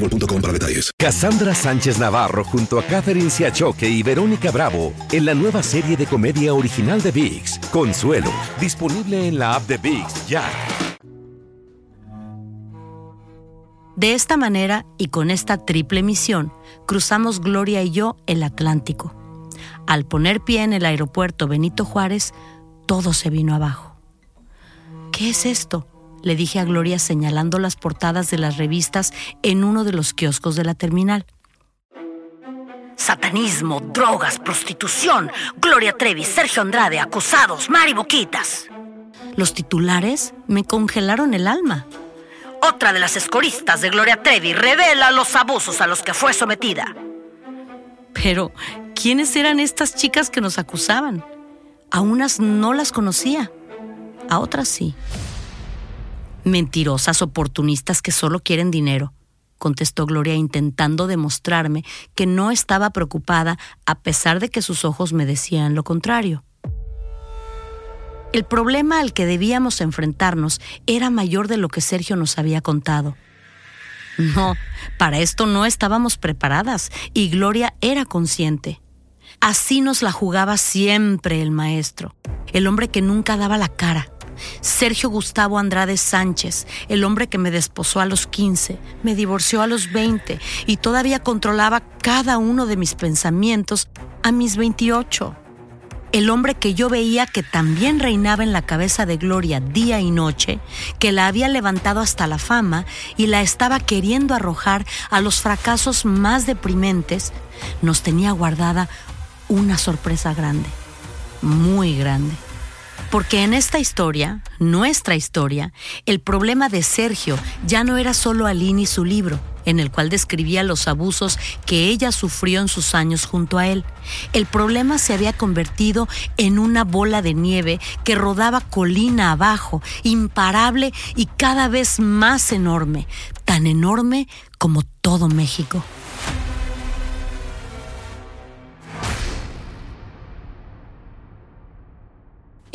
boostmobile.com para detalles. Cassandra Sánchez Navarro junto a Catherine Siachoque y Verónica Bravo en la nueva serie de comedia original de VIX, Consuelo, disponible en la app de VIX ya. De esta manera y con esta triple misión, cruzamos Gloria y yo el Atlántico. Al poner pie en el aeropuerto Benito Juárez, todo se vino abajo. ¿Qué es esto? Le dije a Gloria señalando las portadas de las revistas en uno de los kioscos de la terminal. Satanismo, drogas, prostitución. Gloria Trevi, Sergio Andrade, acusados, Mari Boquitas. Los titulares me congelaron el alma. Otra de las escoristas de Gloria Trevi revela los abusos a los que fue sometida. Pero, ¿quiénes eran estas chicas que nos acusaban? A unas no las conocía, a otras sí. Mentirosas oportunistas que solo quieren dinero, contestó Gloria intentando demostrarme que no estaba preocupada a pesar de que sus ojos me decían lo contrario. El problema al que debíamos enfrentarnos era mayor de lo que Sergio nos había contado. No, para esto no estábamos preparadas y Gloria era consciente. Así nos la jugaba siempre el maestro, el hombre que nunca daba la cara, Sergio Gustavo Andrade Sánchez, el hombre que me desposó a los 15, me divorció a los 20 y todavía controlaba cada uno de mis pensamientos a mis 28. El hombre que yo veía que también reinaba en la cabeza de Gloria día y noche, que la había levantado hasta la fama y la estaba queriendo arrojar a los fracasos más deprimentes, nos tenía guardada una sorpresa grande, muy grande. Porque en esta historia, nuestra historia, el problema de Sergio ya no era solo Aline y su libro, en el cual describía los abusos que ella sufrió en sus años junto a él. El problema se había convertido en una bola de nieve que rodaba colina abajo, imparable y cada vez más enorme, tan enorme como todo México.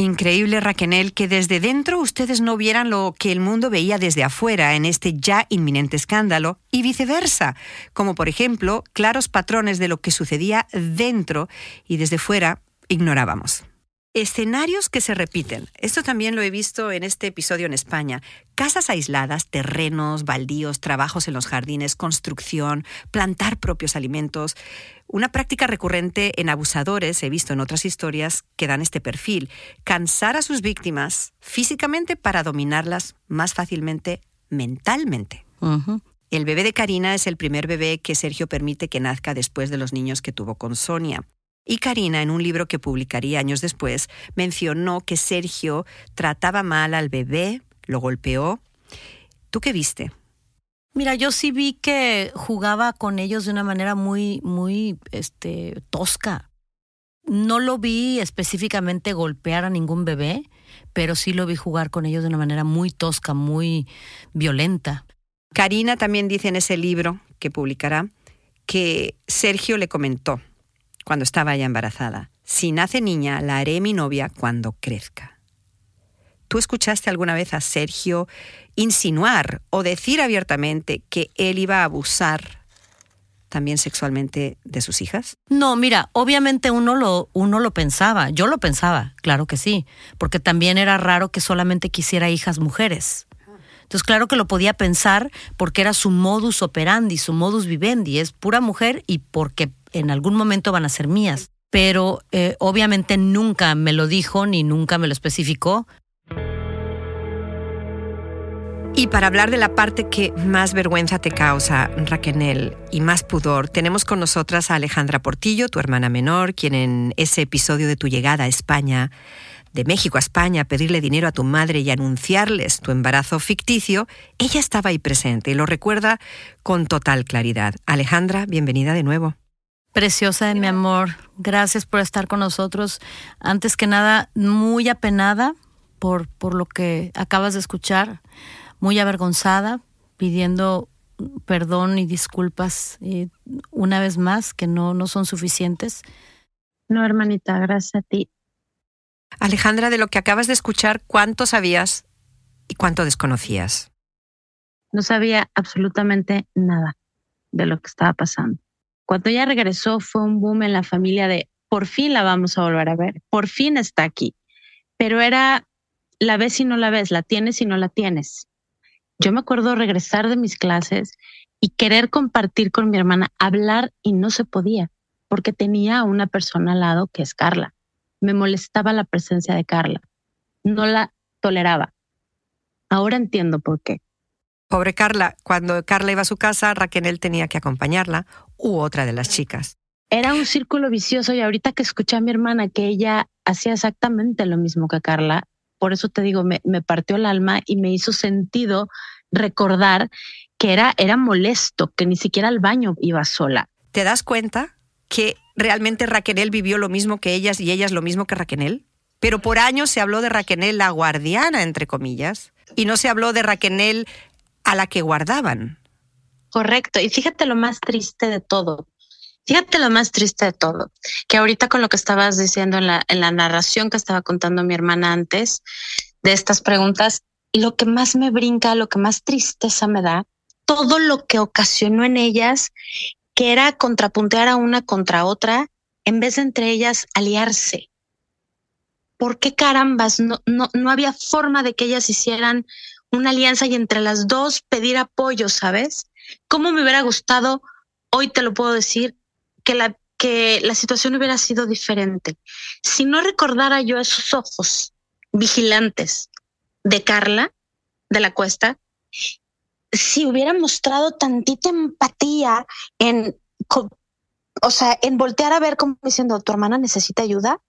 Increíble, Raquenel, que desde dentro ustedes no vieran lo que el mundo veía desde afuera en este ya inminente escándalo y viceversa, como por ejemplo claros patrones de lo que sucedía dentro y desde fuera ignorábamos. Escenarios que se repiten. Esto también lo he visto en este episodio en España. Casas aisladas, terrenos, baldíos, trabajos en los jardines, construcción, plantar propios alimentos. Una práctica recurrente en abusadores, he visto en otras historias, que dan este perfil. Cansar a sus víctimas físicamente para dominarlas más fácilmente mentalmente. El bebé de Karina es el primer bebé que Sergio permite que nazca después de los niños que tuvo con Sonia. Y Karina, en un libro que publicaría años después, mencionó que Sergio trataba mal al bebé, lo golpeó. ¿Tú qué viste? Mira, yo sí vi que jugaba con ellos de una manera muy, muy, este, tosca. No lo vi específicamente golpear a ningún bebé, pero sí lo vi jugar con ellos de una manera muy tosca, muy violenta. Karina también dice en ese libro que publicará que Sergio le comentó cuando estaba ya embarazada. Si nace niña, la haré mi novia cuando crezca. ¿Tú escuchaste alguna vez a Sergio insinuar o decir abiertamente que él iba a abusar también sexualmente de sus hijas? No, mira, obviamente uno lo, uno lo pensaba, yo lo pensaba, claro que sí, porque también era raro que solamente quisiera hijas mujeres. Entonces, claro que lo podía pensar porque era su modus operandi, su modus vivendi, es pura mujer y porque en algún momento van a ser mías. Pero eh, obviamente nunca me lo dijo ni nunca me lo especificó. Y para hablar de la parte que más vergüenza te causa, Raquel, y más pudor, tenemos con nosotras a Alejandra Portillo, tu hermana menor, quien en ese episodio de tu llegada a España, de México a España, a pedirle dinero a tu madre y anunciarles tu embarazo ficticio, ella estaba ahí presente y lo recuerda con total claridad. Alejandra, bienvenida de nuevo. Preciosa de mi amor, gracias por estar con nosotros. Antes que nada, muy apenada por, por lo que acabas de escuchar, muy avergonzada, pidiendo perdón y disculpas eh, una vez más, que no, no son suficientes. No, hermanita, gracias a ti. Alejandra, de lo que acabas de escuchar, ¿cuánto sabías y cuánto desconocías? No sabía absolutamente nada de lo que estaba pasando. Cuando ella regresó fue un boom en la familia de por fin la vamos a volver a ver, por fin está aquí. Pero era la ves y no la ves, la tienes y no la tienes. Yo me acuerdo regresar de mis clases y querer compartir con mi hermana, hablar y no se podía, porque tenía a una persona al lado que es Carla. Me molestaba la presencia de Carla. No la toleraba. Ahora entiendo por qué. Pobre Carla, cuando Carla iba a su casa, Raquel tenía que acompañarla u otra de las chicas. Era un círculo vicioso y ahorita que escuché a mi hermana que ella hacía exactamente lo mismo que Carla, por eso te digo, me, partió el alma y me hizo sentido recordar que era, era molesto, que ni siquiera al baño iba sola. ¿Te das cuenta que realmente Raquel vivió lo mismo que ellas y ellas lo mismo que Raquel? Pero por años se habló de Raquel la guardiana, entre comillas, y no se habló de Raquel a la que guardaban. Correcto. Y fíjate lo más triste de todo. Fíjate lo más triste de todo, que ahorita con lo que estabas diciendo en la, en la narración que estaba contando mi hermana antes de estas preguntas, lo que más me brinca, lo que más tristeza me da, todo lo que ocasionó en ellas, que era contrapuntear a una contra otra, en vez de entre ellas aliarse. ¿Por qué carambas? No, no, no había forma de que ellas hicieran una alianza y entre las dos pedir apoyo, ¿sabes? ¿Cómo me hubiera gustado, hoy te lo puedo decir, que la, que la situación hubiera sido diferente? Si no recordara yo esos ojos vigilantes de Carla, de la cuesta, si hubiera mostrado tantita empatía en, o sea, en voltear a ver como diciendo, tu hermana necesita ayuda,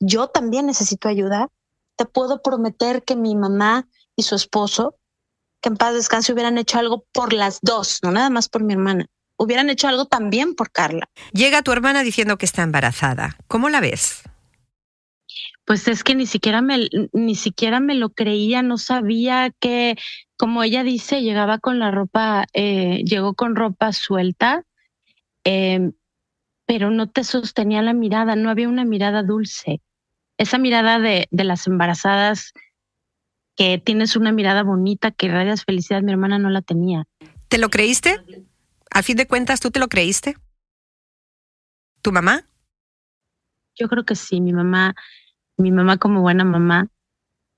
yo también necesito ayuda, te puedo prometer que mi mamá y su esposo que en paz descanse hubieran hecho algo por las dos, no nada más por mi hermana. Hubieran hecho algo también por Carla. Llega tu hermana diciendo que está embarazada. ¿Cómo la ves? Pues es que ni siquiera me, ni siquiera me lo creía, no sabía que, como ella dice, llegaba con la ropa, eh, llegó con ropa suelta, eh, pero no te sostenía la mirada, no había una mirada dulce. Esa mirada de, de las embarazadas que tienes una mirada bonita, que radias felicidad, mi hermana no la tenía. ¿Te lo creíste? Al fin de cuentas, ¿tú te lo creíste? ¿Tu mamá? Yo creo que sí, mi mamá, mi mamá como buena mamá,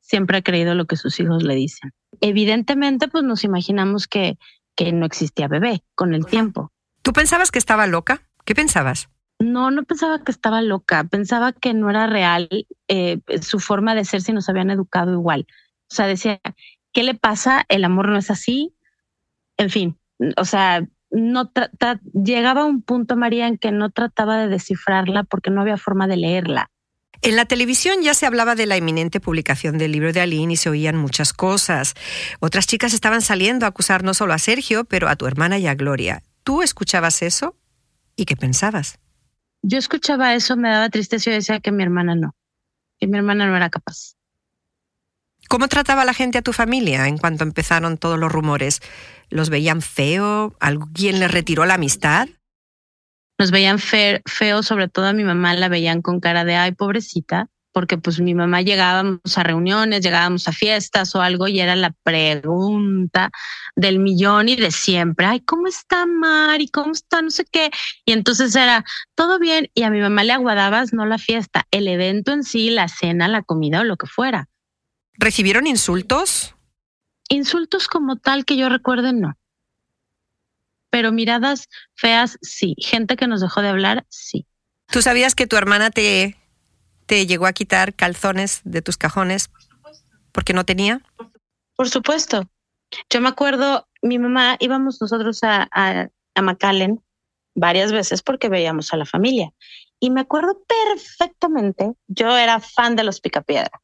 siempre ha creído lo que sus hijos le dicen. Evidentemente, pues nos imaginamos que, que no existía bebé con el tiempo. ¿Tú pensabas que estaba loca? ¿Qué pensabas? No, no pensaba que estaba loca, pensaba que no era real eh, su forma de ser si nos habían educado igual. O sea, decía, ¿qué le pasa? El amor no es así. En fin, o sea, no llegaba a un punto, María, en que no trataba de descifrarla porque no había forma de leerla. En la televisión ya se hablaba de la inminente publicación del libro de Aline y se oían muchas cosas. Otras chicas estaban saliendo a acusar no solo a Sergio, pero a tu hermana y a Gloria. ¿Tú escuchabas eso? ¿Y qué pensabas? Yo escuchaba eso, me daba tristeza y decía que mi hermana no, que mi hermana no era capaz. ¿Cómo trataba la gente a tu familia en cuanto empezaron todos los rumores? ¿Los veían feo? ¿Alguien les retiró la amistad? Nos veían feo, sobre todo a mi mamá la veían con cara de ay, pobrecita, porque pues mi mamá llegábamos a reuniones, llegábamos a fiestas o algo y era la pregunta del millón y de siempre, ay, ¿cómo está Mari? ¿Cómo está? No sé qué. Y entonces era todo bien y a mi mamá le aguadabas no la fiesta, el evento en sí, la cena, la comida o lo que fuera. ¿Recibieron insultos? Insultos como tal que yo recuerde, no. Pero miradas feas, sí. Gente que nos dejó de hablar, sí. ¿Tú sabías que tu hermana te, te llegó a quitar calzones de tus cajones porque no tenía? Por supuesto. Yo me acuerdo, mi mamá, íbamos nosotros a, a, a McAllen varias veces porque veíamos a la familia. Y me acuerdo perfectamente, yo era fan de los picapiedra.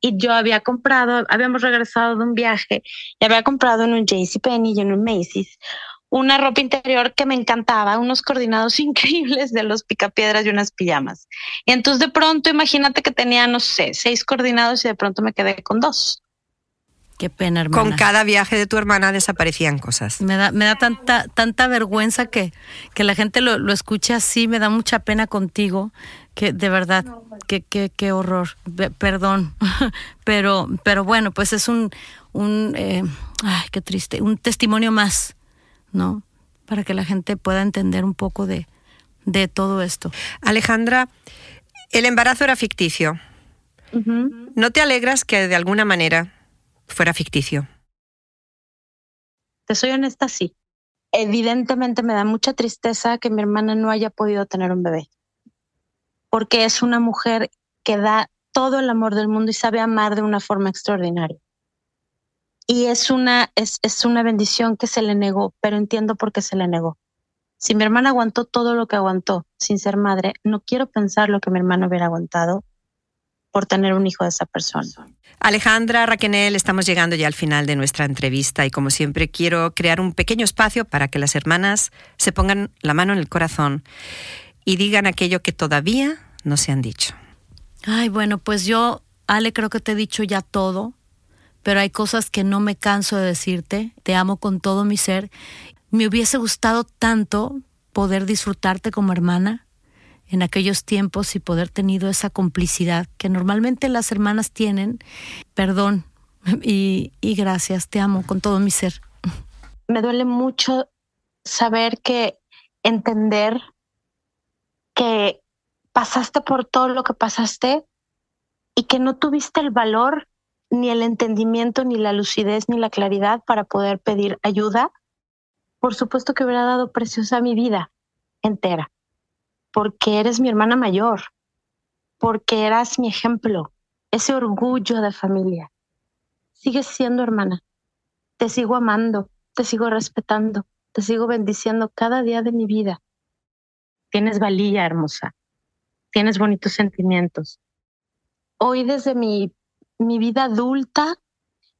Y yo había comprado, habíamos regresado de un viaje y había comprado en un JCPenney y en un Macy's una ropa interior que me encantaba, unos coordinados increíbles de los picapiedras y unas pijamas. Y entonces de pronto imagínate que tenía, no sé, seis coordinados y de pronto me quedé con dos. Qué pena, hermana. Con cada viaje de tu hermana desaparecían cosas. Me da, me da tanta, tanta vergüenza que, que la gente lo, lo escuche así, me da mucha pena contigo, que de verdad, qué, qué, qué horror, perdón, pero, pero bueno, pues es un, un eh, ay, qué triste, un testimonio más, ¿no? Para que la gente pueda entender un poco de, de todo esto. Alejandra, el embarazo era ficticio. ¿No te alegras que de alguna manera fuera ficticio? Te soy honesta, sí. Evidentemente me da mucha tristeza que mi hermana no haya podido tener un bebé, porque es una mujer que da todo el amor del mundo y sabe amar de una forma extraordinaria. Y es una, es, es una bendición que se le negó, pero entiendo por qué se le negó. Si mi hermana aguantó todo lo que aguantó sin ser madre, no quiero pensar lo que mi hermano hubiera aguantado por tener un hijo de esa persona. Alejandra, Raquenel, estamos llegando ya al final de nuestra entrevista y como siempre quiero crear un pequeño espacio para que las hermanas se pongan la mano en el corazón y digan aquello que todavía no se han dicho. Ay, bueno, pues yo, Ale, creo que te he dicho ya todo, pero hay cosas que no me canso de decirte. Te amo con todo mi ser. Me hubiese gustado tanto poder disfrutarte como hermana, en aquellos tiempos y poder tenido esa complicidad que normalmente las hermanas tienen. Perdón y, y gracias, te amo con todo mi ser. Me duele mucho saber que entender que pasaste por todo lo que pasaste y que no tuviste el valor ni el entendimiento, ni la lucidez, ni la claridad para poder pedir ayuda, por supuesto que hubiera dado preciosa mi vida entera porque eres mi hermana mayor, porque eras mi ejemplo, ese orgullo de familia. Sigues siendo hermana. Te sigo amando, te sigo respetando, te sigo bendiciendo cada día de mi vida. Tienes valía, hermosa. Tienes bonitos sentimientos. Hoy desde mi, mi vida adulta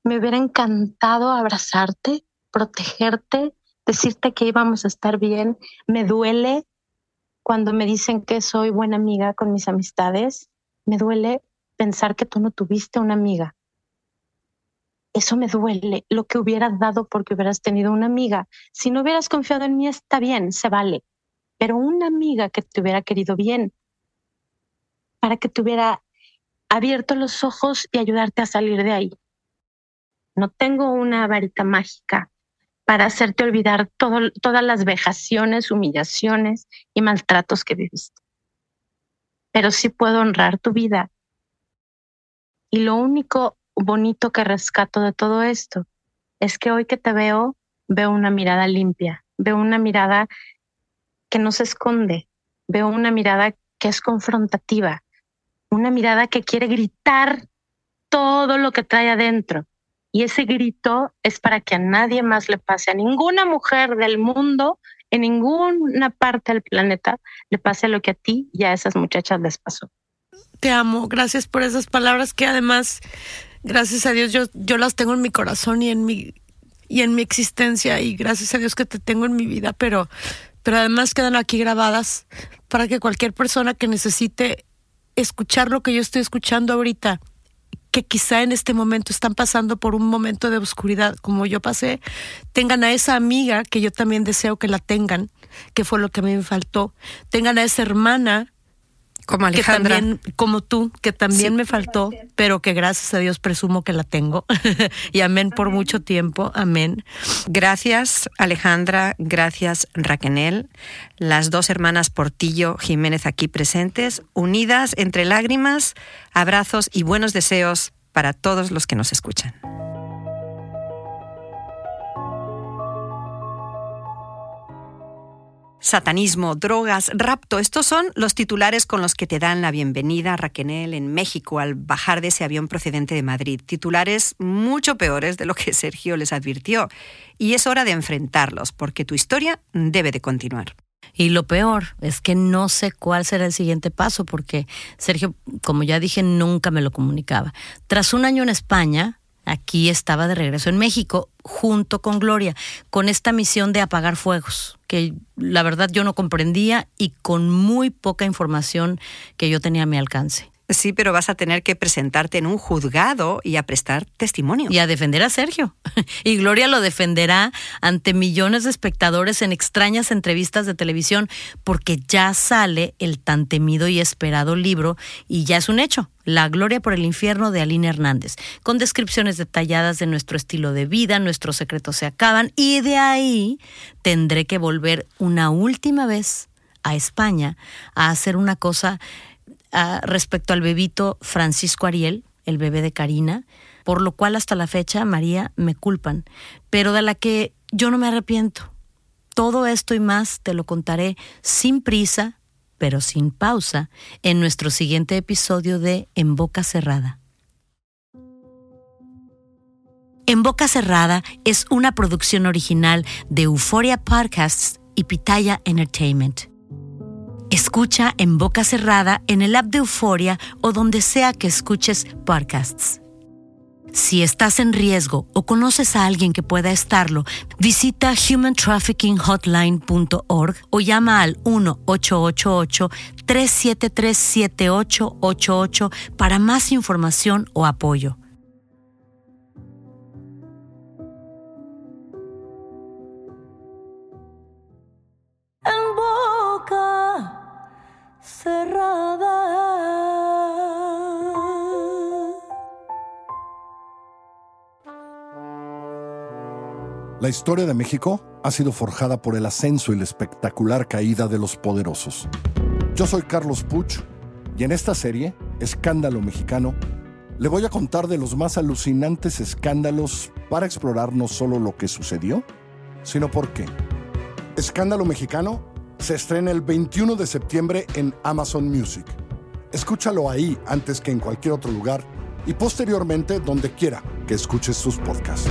Me hubiera encantado abrazarte, protegerte, decirte que íbamos a estar bien. Me duele cuando me dicen que soy buena amiga con mis amistades. Me duele pensar que tú no tuviste una amiga. Eso me duele, lo que hubieras dado porque hubieras tenido una amiga. Si no hubieras confiado en mí, está bien, se vale. Pero una amiga que te hubiera querido bien, para que te hubiera abierto los ojos y ayudarte a salir de ahí. No tengo una varita mágica para hacerte olvidar todas las vejaciones, humillaciones y maltratos que viviste. Pero sí puedo honrar tu vida. Y lo único bonito que rescato de todo esto es que hoy que te veo, veo una mirada limpia, veo una mirada que no se esconde, veo una mirada que es confrontativa, una mirada que quiere gritar todo lo que trae adentro. Y ese grito es para que a nadie más le pase, a ninguna mujer del mundo, en ninguna parte del planeta, le pase lo que a ti y a esas muchachas les pasó. Te amo, gracias por esas palabras que además, gracias a Dios, yo, yo las tengo en mi corazón y en mi, y en mi existencia y gracias a Dios que te tengo en mi vida, pero, pero además quedan aquí grabadas para que cualquier persona que necesite escuchar lo que yo estoy escuchando ahorita, que quizá en este momento están pasando por un momento de oscuridad como yo pasé, tengan a esa amiga que yo también deseo que la tengan, que fue lo que a mí me faltó, tengan a esa hermana como Alejandra. como tú, que también me faltó, pero que gracias a Dios presumo que la tengo. y amén por mucho tiempo. Amén. Gracias, Alejandra. Gracias, Raquenel. Las dos hermanas Portillo Jiménez aquí presentes, unidas entre lágrimas, abrazos y buenos deseos para todos los que nos escuchan. Satanismo, drogas, rapto, estos son los titulares con los que te dan la bienvenida a Raquenel en México al bajar de ese avión procedente de Madrid. Titulares mucho peores de lo que Sergio les advirtió. Y es hora de enfrentarlos, porque tu historia debe de continuar. Y lo peor es que no sé cuál será el siguiente paso, porque Sergio, como ya dije, nunca me lo comunicaba. Tras un año en España, aquí estaba de regreso en México, junto con Gloria, con esta misión de apagar fuegos, que la verdad yo no comprendía y con muy poca información que yo tenía a mi alcance. Sí, pero vas a tener que presentarte en un juzgado y a prestar testimonio. Y a defender a Sergio. Y Gloria lo defenderá ante millones de espectadores en extrañas entrevistas de televisión porque ya sale el tan temido y esperado libro y ya es un hecho. La Gloria por el Infierno de Aline Hernández, con descripciones detalladas de nuestro estilo de vida, nuestros secretos se acaban y de ahí tendré que volver una última vez a España a hacer una cosa respecto al bebito Francisco Ariel, el bebé de Karina, por lo cual hasta la fecha, María, me culpan, pero de la que yo no me arrepiento. Todo esto y más te lo contaré sin prisa, pero sin pausa, en nuestro siguiente episodio de En Boca Cerrada. En Boca Cerrada es una producción original de Euphoria Podcasts y Pitaya Entertainment. Escucha en boca cerrada en el app de Euforia o donde sea que escuches podcasts. Si estás en riesgo o conoces a alguien que pueda estarlo, visita humantraffickinghotline.org o llama al 1-888-373-7888 para más información o apoyo. La historia de México ha sido forjada por el ascenso y la espectacular caída de los poderosos. Yo soy Carlos Puch y en esta serie, Escándalo Mexicano, le voy a contar de los más alucinantes escándalos para explorar no solo lo que sucedió, sino por qué. Escándalo Mexicano se estrena el 21 de septiembre en Amazon Music. Escúchalo ahí antes que en cualquier otro lugar y posteriormente donde quiera que escuches sus podcasts.